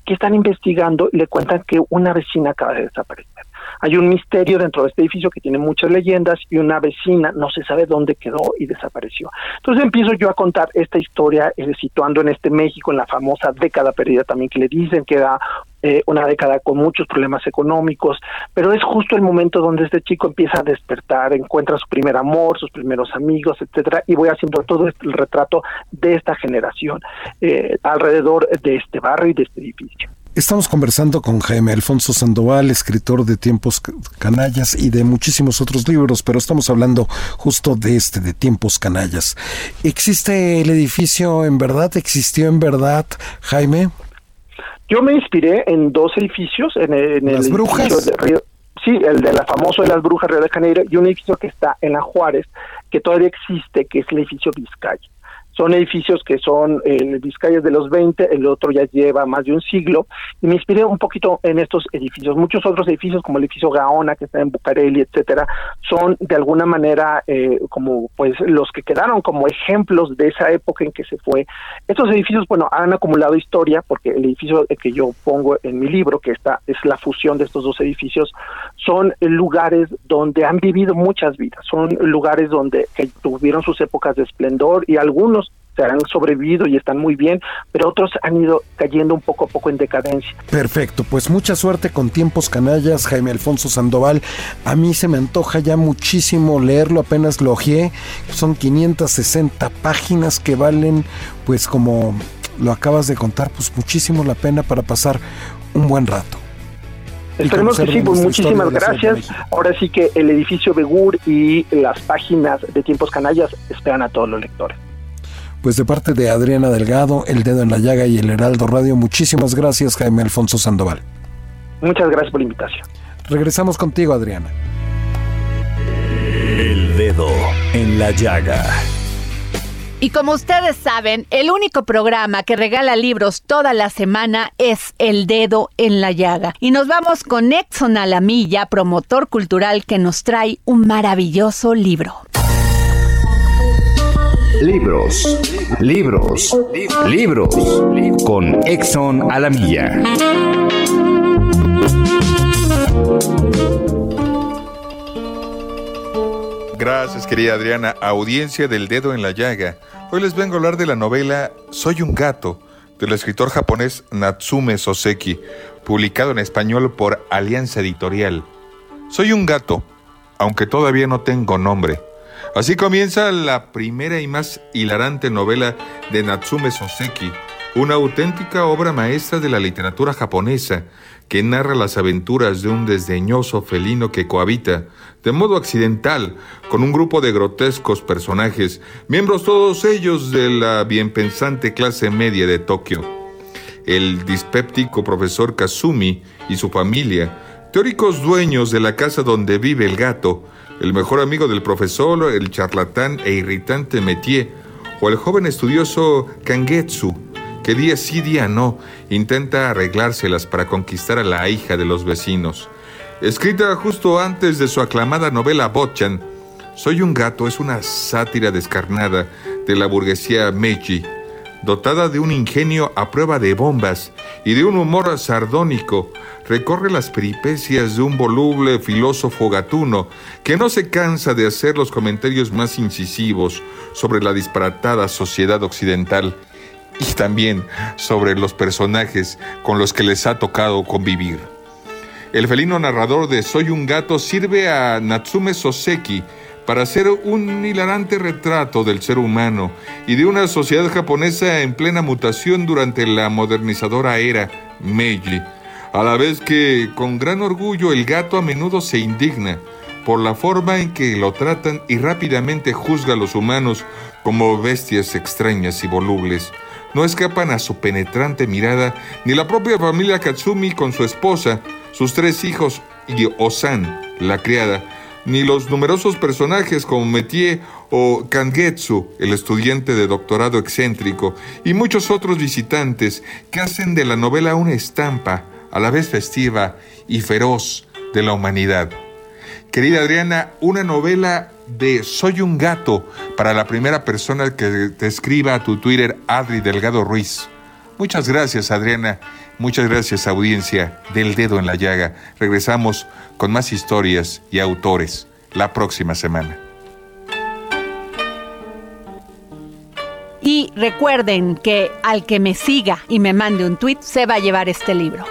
Speaker 12: que están investigando y le cuentan que una vecina acaba de desaparecer hay un misterio dentro de este edificio que tiene muchas leyendas y una vecina no se sabe dónde quedó y desapareció. Entonces empiezo yo a contar esta historia eh, situando en este México en la famosa década perdida también que le dicen que era eh, una década con muchos problemas económicos, pero es justo el momento donde este chico empieza a despertar, encuentra su primer amor, sus primeros amigos, etcétera, y voy haciendo todo este, el retrato de esta generación eh, alrededor de este barrio y de este edificio.
Speaker 11: Estamos conversando con Jaime Alfonso Sandoval, escritor de Tiempos Canallas y de muchísimos otros libros, pero estamos hablando justo de este, de Tiempos Canallas. ¿Existe el edificio en verdad? ¿Existió en verdad, Jaime?
Speaker 12: Yo me inspiré en dos edificios, en, el
Speaker 11: ¿Las brujas?
Speaker 12: De Río, sí, el de la famoso de las brujas Río de Janeiro y un edificio que está en la Juárez, que todavía existe, que es el edificio Vizcaya. Son edificios que son el Vizcaya de los 20, el otro ya lleva más de un siglo, y me inspiré un poquito en estos edificios. Muchos otros edificios, como el edificio Gaona, que está en Bucareli, etcétera, son de alguna manera eh, como pues los que quedaron como ejemplos de esa época en que se fue. Estos edificios, bueno, han acumulado historia, porque el edificio que yo pongo en mi libro, que está, es la fusión de estos dos edificios, son lugares donde han vivido muchas vidas, son lugares donde tuvieron sus épocas de esplendor y algunos se han sobrevivido y están muy bien, pero otros han ido cayendo un poco a poco en decadencia.
Speaker 11: Perfecto, pues mucha suerte con Tiempos Canallas, Jaime Alfonso Sandoval. A mí se me antoja ya muchísimo leerlo, apenas lo ojeé. Son 560 páginas que valen, pues como lo acabas de contar, pues muchísimo la pena para pasar un buen rato.
Speaker 12: Esperemos que sí, pues muchísimas gracias. Ahora sí que el edificio Begur y las páginas de Tiempos Canallas esperan a todos los lectores.
Speaker 11: Pues de parte de Adriana Delgado, El Dedo en la Llaga y el Heraldo Radio, muchísimas gracias Jaime Alfonso Sandoval.
Speaker 12: Muchas gracias por la invitación.
Speaker 11: Regresamos contigo, Adriana.
Speaker 2: El Dedo en la Llaga.
Speaker 4: Y como ustedes saben, el único programa que regala libros toda la semana es El Dedo en la Llaga. Y nos vamos con Exxon Alamilla, promotor cultural que nos trae un maravilloso libro.
Speaker 7: Libros, libros, libros con Exxon Alamilla.
Speaker 13: Gracias, querida Adriana. Audiencia del dedo en la llaga. Hoy les vengo a hablar de la novela Soy un gato, del escritor japonés Natsume Soseki, publicado en español por Alianza Editorial. Soy un gato, aunque todavía no tengo nombre. Así comienza la primera y más hilarante novela de Natsume Soseki, una auténtica obra maestra de la literatura japonesa que narra las aventuras de un desdeñoso felino que cohabita, de modo accidental, con un grupo de grotescos personajes, miembros todos ellos de la bien pensante clase media de Tokio. el dispéptico profesor Kazumi y su familia, teóricos dueños de la casa donde vive el gato, el mejor amigo del profesor, el charlatán e irritante Metier, o el joven estudioso Kangetsu, que día sí día no intenta arreglárselas para conquistar a la hija de los vecinos. Escrita justo antes de su aclamada novela Bochan, Soy un gato es una sátira descarnada de la burguesía Meiji, dotada de un ingenio a prueba de bombas y de un humor sardónico, recorre las peripecias de un voluble filósofo gatuno que no se cansa de hacer los comentarios más incisivos sobre la disparatada sociedad occidental y también sobre los personajes con los que les ha tocado convivir. El felino narrador de Soy un gato sirve a Natsume Soseki para hacer un hilarante retrato del ser humano y de una sociedad japonesa en plena mutación durante la modernizadora era Meiji, a la vez que con gran orgullo el gato a menudo se indigna por la forma en que lo tratan y rápidamente juzga a los humanos como bestias extrañas y volubles. No escapan a su penetrante mirada ni la propia familia Katsumi con su esposa, sus tres hijos y Osan, la criada, ni los numerosos personajes como Metier o Kangetsu, el estudiante de doctorado excéntrico, y muchos otros visitantes que hacen de la novela una estampa, a la vez festiva y feroz, de la humanidad. Querida Adriana, una novela de Soy un gato para la primera persona que te escriba a tu Twitter, Adri Delgado Ruiz. Muchas gracias, Adriana. Muchas gracias, audiencia del dedo en la llaga. Regresamos con más historias y autores la próxima semana.
Speaker 4: Y recuerden que al que me siga y me mande un tweet se va a llevar este libro.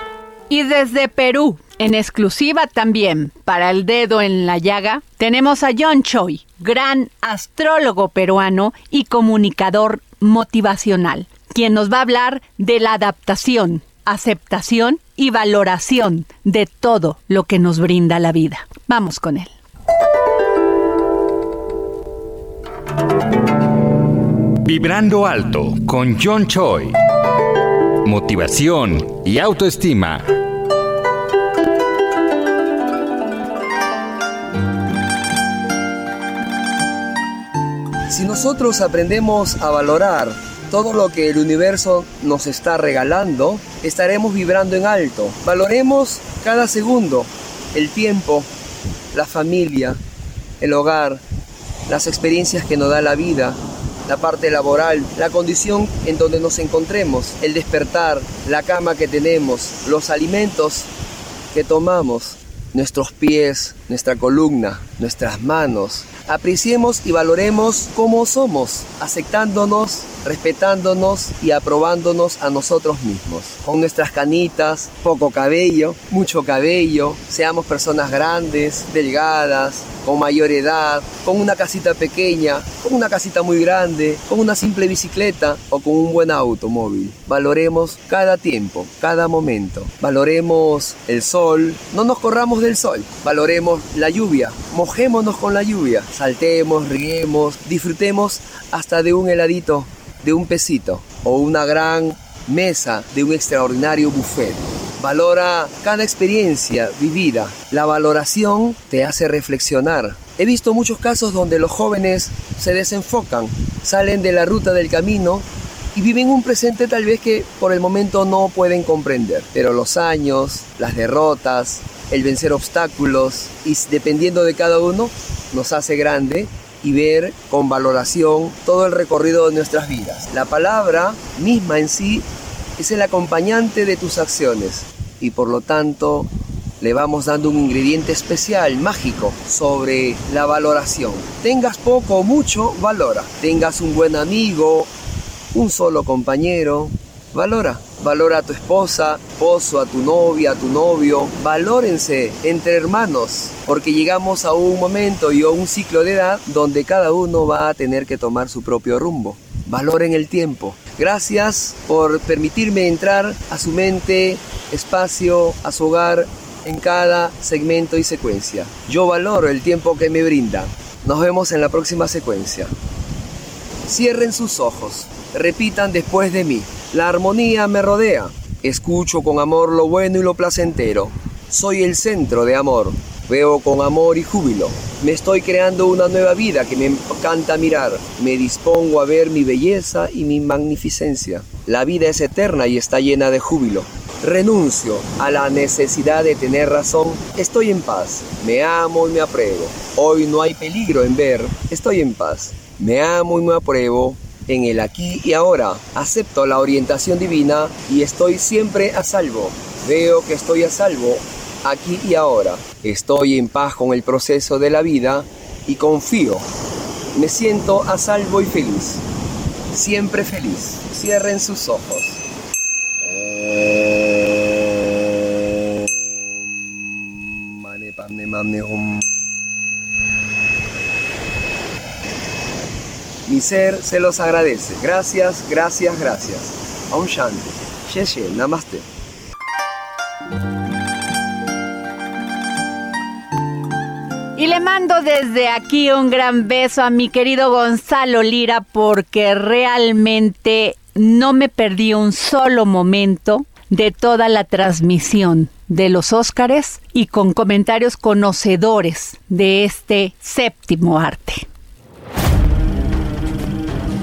Speaker 4: Y desde Perú, en exclusiva también para el dedo en la llaga, tenemos a John Choi, gran astrólogo peruano y comunicador motivacional, quien nos va a hablar de la adaptación, aceptación y valoración de todo lo que nos brinda la vida. Vamos con él.
Speaker 7: Vibrando alto con John Choi. Motivación y autoestima.
Speaker 14: Si nosotros aprendemos a valorar todo lo que el universo nos está regalando, estaremos vibrando en alto. Valoremos cada segundo, el tiempo, la familia, el hogar, las experiencias que nos da la vida, la parte laboral, la condición en donde nos encontremos, el despertar, la cama que tenemos, los alimentos que tomamos, nuestros pies, nuestra columna, nuestras manos, apreciemos y valoremos cómo somos, aceptándonos, respetándonos y aprobándonos a nosotros mismos. Con nuestras canitas, poco cabello, mucho cabello, seamos personas grandes, delgadas, con mayor edad, con una casita pequeña, con una casita muy grande, con una simple bicicleta o con un buen automóvil. Valoremos cada tiempo, cada momento. Valoremos el sol, no nos corramos del sol. Valoremos la lluvia, mojémonos con la lluvia saltemos, riemos, disfrutemos hasta de un heladito, de un pesito o una gran mesa de un extraordinario buffet. Valora cada experiencia vivida. La valoración te hace reflexionar. He visto muchos casos donde los jóvenes se desenfocan, salen de la ruta del camino y viven un presente tal vez que por el momento no pueden comprender. Pero los años, las derrotas, el vencer obstáculos y dependiendo de cada uno nos hace grande y ver con valoración todo el recorrido de nuestras vidas. La palabra misma en sí es el acompañante de tus acciones y por lo tanto le vamos dando un ingrediente especial, mágico, sobre la valoración. Tengas poco o mucho, valora. Tengas un buen amigo, un solo compañero, valora. Valora a tu esposa, esposo, a tu novia, a tu novio. Valórense entre hermanos, porque llegamos a un momento y a un ciclo de edad donde cada uno va a tener que tomar su propio rumbo. Valoren el tiempo. Gracias por permitirme entrar a su mente, espacio, a su hogar en cada segmento y secuencia. Yo valoro el tiempo que me brinda. Nos vemos en la próxima secuencia. Cierren sus ojos. Repitan después de mí. La armonía me rodea. Escucho con amor lo bueno y lo placentero. Soy el centro de amor. Veo con amor y júbilo. Me estoy creando una nueva vida que me encanta mirar. Me dispongo a ver mi belleza y mi magnificencia. La vida es eterna y está llena de júbilo. Renuncio a la necesidad de tener razón. Estoy en paz. Me amo y me apruebo. Hoy no hay peligro en ver. Estoy en paz. Me amo y me apruebo en el aquí y ahora. Acepto la orientación divina y estoy siempre a salvo. Veo que estoy a salvo aquí y ahora. Estoy en paz con el proceso de la vida y confío. Me siento a salvo y feliz. Siempre feliz. Cierren sus ojos. Ser se los agradece. Gracias, gracias, gracias. Aum Shanti. Sheshe, Namaste.
Speaker 4: Y le mando desde aquí un gran beso a mi querido Gonzalo Lira porque realmente no me perdí un solo momento de toda la transmisión de los Óscares y con comentarios conocedores de este séptimo arte.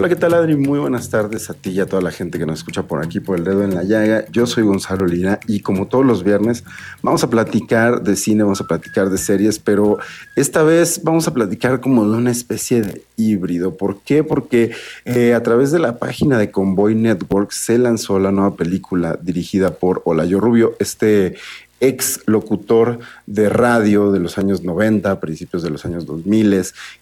Speaker 15: Hola, ¿qué tal Adri? Muy buenas tardes a ti y a toda la gente que nos escucha por aquí por el dedo en la llaga. Yo soy Gonzalo Lira y como todos los viernes vamos a platicar de cine, vamos a platicar de series, pero esta vez vamos a platicar como de una especie de híbrido. ¿Por qué? Porque eh, a través de la página de Convoy Network se lanzó la nueva película dirigida por Olayo Rubio, este ex locutor de radio de los años 90, principios de los años 2000,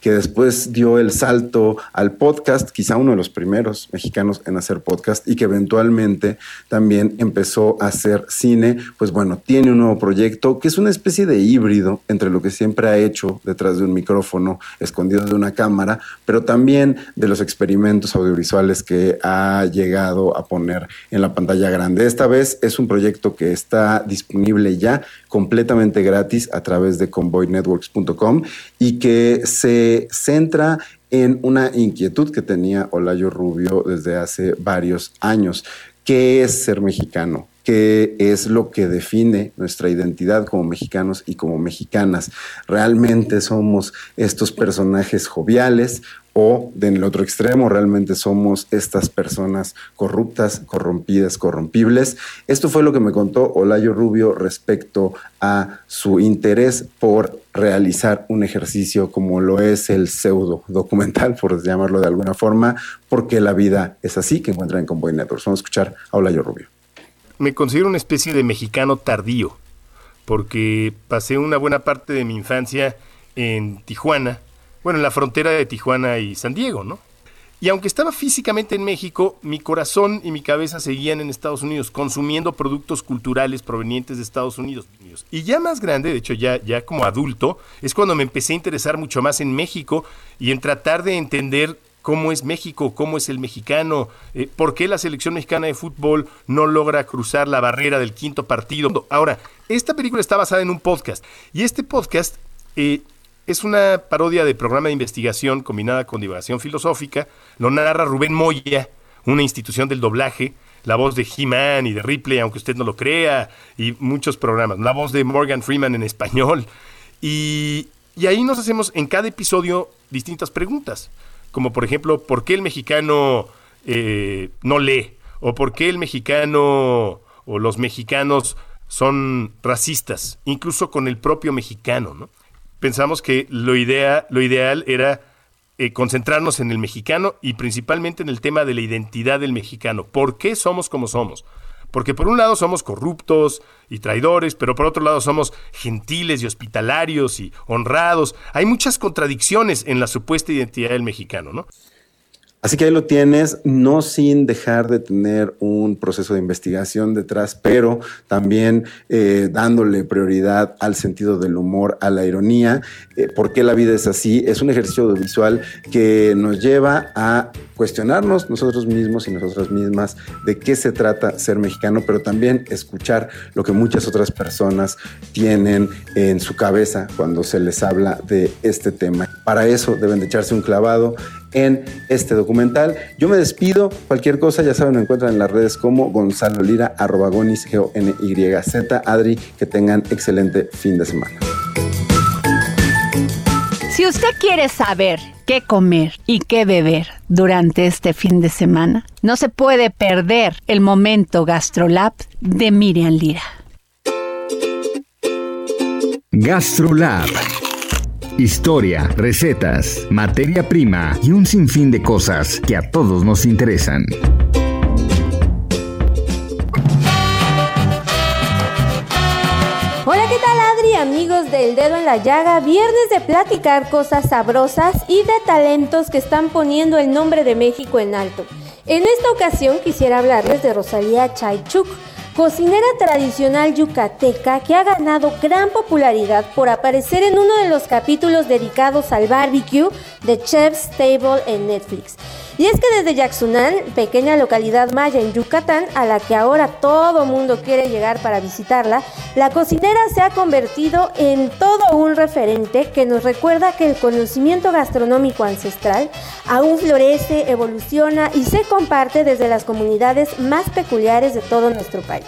Speaker 15: que después dio el salto al podcast, quizá uno de los primeros mexicanos en hacer podcast y que eventualmente también empezó a hacer cine, pues bueno, tiene un nuevo proyecto que es una especie de híbrido entre lo que siempre ha hecho detrás de un micrófono, escondido de una cámara, pero también de los experimentos audiovisuales que ha llegado a poner en la pantalla grande. Esta vez es un proyecto que está disponible ya completamente gratis a través de convoynetworks.com y que se centra en una inquietud que tenía Olayo Rubio desde hace varios años. ¿Qué es ser mexicano? ¿Qué es lo que define nuestra identidad como mexicanos y como mexicanas? ¿Realmente somos estos personajes joviales o del otro extremo realmente somos estas personas corruptas, corrompidas, corrompibles. Esto fue lo que me contó Olayo Rubio respecto a su interés por realizar un ejercicio como lo es el pseudo documental, por llamarlo de alguna forma, porque la vida es así que encuentran en Convoy Networks. Vamos a escuchar a Olayo Rubio.
Speaker 16: Me considero una especie de mexicano tardío, porque pasé una buena parte de mi infancia en Tijuana, bueno, en la frontera de Tijuana y San Diego, ¿no? Y aunque estaba físicamente en México, mi corazón y mi cabeza seguían en Estados Unidos, consumiendo productos culturales provenientes de Estados Unidos. Y ya más grande, de hecho ya, ya como adulto, es cuando me empecé a interesar mucho más en México y en tratar de entender cómo es México, cómo es el mexicano, eh, por qué la selección mexicana de fútbol no logra cruzar la barrera del quinto partido. Ahora, esta película está basada en un podcast y este podcast... Eh, es una parodia de programa de investigación combinada con divulgación filosófica. Lo narra Rubén Moya, una institución del doblaje, la voz de He-Man y de Ripley, aunque usted no lo crea, y muchos programas. La voz de Morgan Freeman en español. Y, ahí nos hacemos en cada episodio distintas preguntas, como por ejemplo, ¿por qué el mexicano eh, no lee? ¿O por qué el mexicano o los mexicanos son racistas, incluso con el propio mexicano, ¿no? pensamos que lo, idea, lo ideal era eh, concentrarnos en el mexicano y principalmente en el tema de la identidad del mexicano. ¿Por qué somos como somos? Porque por un lado somos corruptos y traidores, pero por otro lado somos gentiles y hospitalarios y honrados. Hay muchas contradicciones en la supuesta identidad del mexicano, ¿no?
Speaker 15: Así que ahí lo tienes, no sin dejar de tener un proceso de investigación detrás, pero también eh, dándole prioridad al sentido del humor, a la ironía. Eh, ¿Por qué la vida es así? Es un ejercicio audiovisual que nos lleva a cuestionarnos nosotros mismos y nosotras mismas de qué se trata ser mexicano, pero también escuchar lo que muchas otras personas tienen en su cabeza cuando se les habla de este tema. Para eso deben de echarse un clavado en este documental. Yo me despido. Cualquier cosa, ya saben, me encuentran en las redes como Gonzalo Lira, arroba gonis, g o n y z Adri, que tengan excelente fin de semana.
Speaker 4: Si usted quiere saber qué comer y qué beber durante este fin de semana, no se puede perder el momento GastroLab de Miriam Lira.
Speaker 7: GastroLab. Historia, recetas, materia prima y un sinfín de cosas que a todos nos interesan.
Speaker 17: Hola, ¿qué tal Adri, amigos del dedo en la llaga? Viernes de platicar cosas sabrosas y de talentos que están poniendo el nombre de México en alto. En esta ocasión quisiera hablarles de Rosalía Chaychuk, cocinera tradicional yucateca que ha ganado gran popularidad por aparecer en uno de los capítulos dedicados al barbecue de Chef's Table en Netflix. Y es que desde Yaxunán, pequeña localidad maya en Yucatán, a la que ahora todo mundo quiere llegar para visitarla, la cocinera se ha convertido en todo un referente que nos recuerda que el conocimiento gastronómico ancestral aún florece, evoluciona y se comparte desde las comunidades más peculiares de todo nuestro país.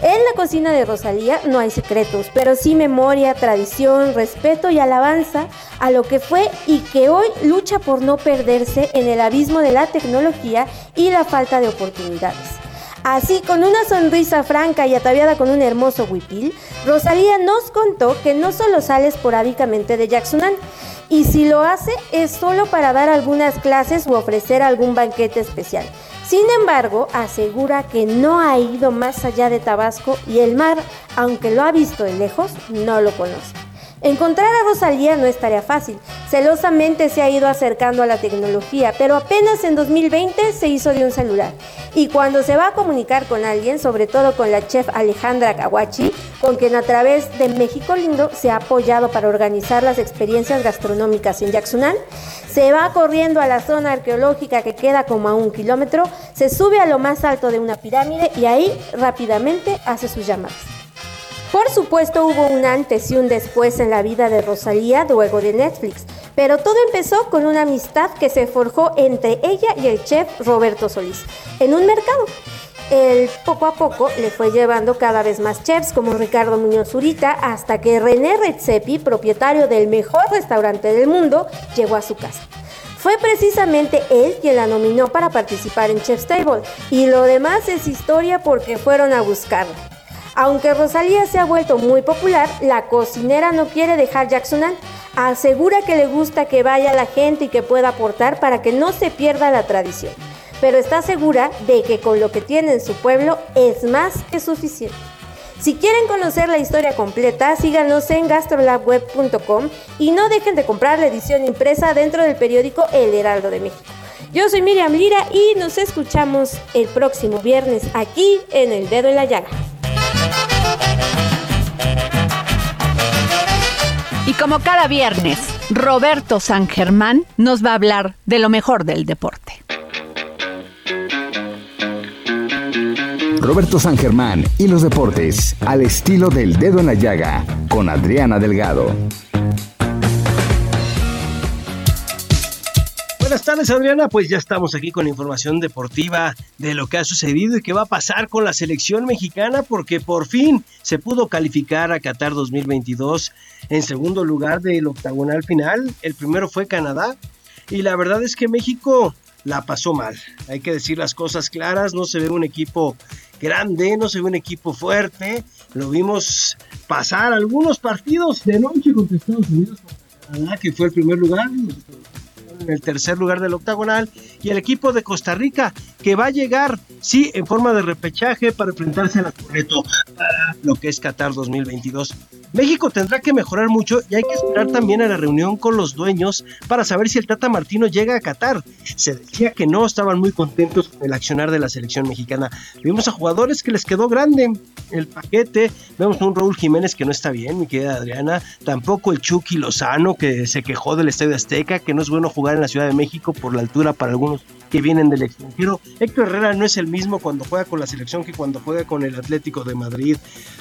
Speaker 17: En la cocina de Rosalía no hay secretos, pero sí memoria, tradición, respeto y alabanza a lo que fue y que hoy lucha por no perderse en el abismo de la tecnología y la falta de oportunidades. Así, con una sonrisa franca y ataviada con un hermoso huipil, Rosalía nos contó que no solo sale esporádicamente de Yaxunán, y si lo hace es solo para dar algunas clases u ofrecer algún banquete especial. Sin embargo, asegura que no ha ido más allá de Tabasco y el mar, aunque lo ha visto de lejos, no lo conoce. Encontrar a Rosalía no es tarea fácil. Celosamente se ha ido acercando a la tecnología, pero apenas en 2020 se hizo de un celular. Y cuando se va a comunicar con alguien, sobre todo con la chef Alejandra Kawachi, con quien a través de México Lindo se ha apoyado para organizar las experiencias gastronómicas en Yaxunán, se va corriendo a la zona arqueológica que queda como a un kilómetro, se sube a lo más alto de una pirámide y ahí rápidamente hace sus llamadas. Por supuesto hubo un antes y un después en la vida de Rosalía luego de Netflix, pero todo empezó con una amistad que se forjó entre ella y el chef Roberto Solís en un mercado. Él poco a poco le fue llevando cada vez más chefs como Ricardo Muñoz Zurita hasta que René Redzepi, propietario del mejor restaurante del mundo, llegó a su casa. Fue precisamente él quien la nominó para participar en Chef's Table y lo demás es historia porque fueron a buscarla. Aunque Rosalía se ha vuelto muy popular, la cocinera no quiere dejar Jacksonal. Asegura que le gusta que vaya la gente y que pueda aportar para que no se pierda la tradición. Pero está segura de que con lo que tiene en su pueblo es más que suficiente. Si quieren conocer la historia completa, síganos en gastrolabweb.com y no dejen de comprar la edición impresa dentro del periódico El Heraldo de México. Yo soy Miriam Lira y nos escuchamos el próximo viernes aquí en El Dedo en la Llaga.
Speaker 4: Y como cada viernes, Roberto San Germán nos va a hablar de lo mejor del deporte.
Speaker 7: Roberto San Germán y los deportes, al estilo del dedo en la llaga, con Adriana Delgado.
Speaker 18: Buenas tardes Adriana, pues ya estamos aquí con información deportiva de lo que ha sucedido y qué va a pasar con la selección mexicana porque por fin se pudo calificar a Qatar 2022 en segundo lugar del octagonal final. El primero fue Canadá y la verdad es que México la pasó mal. Hay que decir las cosas claras, no se ve un equipo grande, no se ve un equipo fuerte. Lo vimos pasar algunos partidos de noche contra Estados Unidos, que fue el primer lugar, el tercer lugar del octagonal, y el equipo de Costa Rica, que va a llegar, sí, en forma de repechaje para enfrentarse a la Correto para lo que es Qatar 2022. México tendrá que mejorar mucho y hay que esperar también a la reunión con los dueños para saber si el Tata Martino llega a Qatar. Se decía que no estaban muy contentos con el accionar de la selección mexicana. Vimos a jugadores que les quedó grande el paquete. Vemos a un Raúl Jiménez que no está bien, mi querida Adriana. Tampoco el Chucky Lozano que se quejó del Estadio Azteca, que no es bueno jugar en la Ciudad de México por la altura para algunos que vienen del extranjero. Héctor Herrera no es el mismo cuando juega con la selección que cuando juega con el Atlético de Madrid.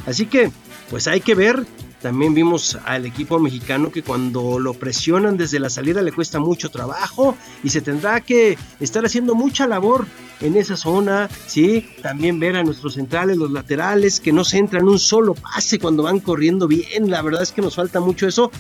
Speaker 18: Así que, pues hay que ver. También vimos al equipo mexicano que cuando lo presionan desde la salida le cuesta mucho trabajo y se tendrá que estar haciendo mucha labor en esa zona, ¿sí? También ver a nuestros centrales, los laterales, que no se entran un solo pase cuando van corriendo bien. La verdad es que nos falta mucho eso.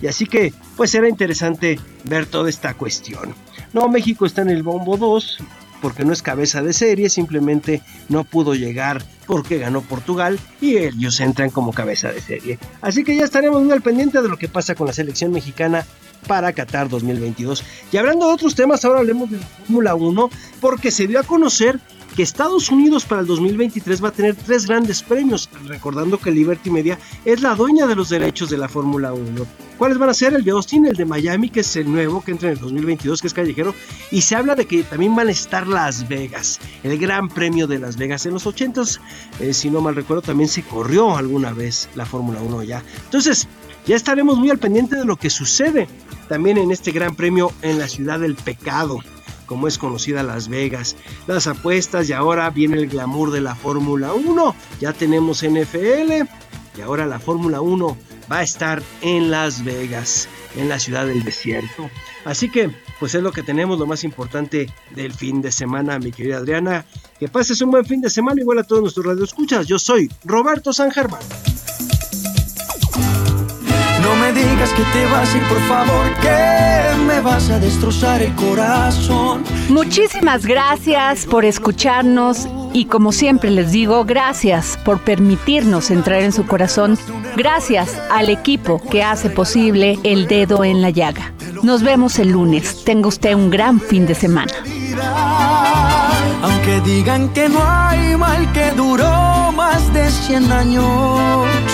Speaker 18: Y así que, pues será interesante ver toda esta cuestión. No, México está en el bombo 2 porque no es cabeza de serie, simplemente no pudo llegar porque ganó Portugal y ellos entran como cabeza de serie. Así que ya estaremos muy al pendiente de lo que pasa con la selección mexicana para Qatar 2022. Y hablando de otros temas, ahora hablemos de la Fórmula 1 porque se dio a conocer que Estados Unidos para el 2023 va a tener tres grandes premios, recordando que Liberty Media es la dueña de los derechos de la Fórmula 1. ¿Cuáles van a ser? El de Austin, el de Miami, que es el nuevo que entra en el 2022, que es callejero, y se habla de que también van a estar Las Vegas, el Gran Premio de Las Vegas. En los 80s, eh, si no mal recuerdo, también se corrió alguna vez la Fórmula 1 ya. Entonces, ya estaremos muy al pendiente de lo que sucede también en este Gran Premio en la ciudad del pecado como es conocida Las Vegas. Las apuestas y ahora viene el glamour de la Fórmula 1. Ya tenemos NFL y ahora la Fórmula 1 va a estar en Las Vegas, en la ciudad del desierto. Así que, pues es lo que tenemos, lo más importante del fin de semana, mi querida Adriana. Que pases un buen fin de semana, igual a todos nuestros radioescuchas. Yo soy Roberto San Germán.
Speaker 3: No me digas que te vas y por favor, que me vas a destrozar el corazón.
Speaker 4: Muchísimas gracias por escucharnos y como siempre les digo, gracias por permitirnos entrar en su corazón. Gracias al equipo que hace posible el dedo en la llaga. Nos vemos el lunes. Tenga usted un gran fin de semana.
Speaker 3: Aunque digan que no hay mal que duró más de 100 años.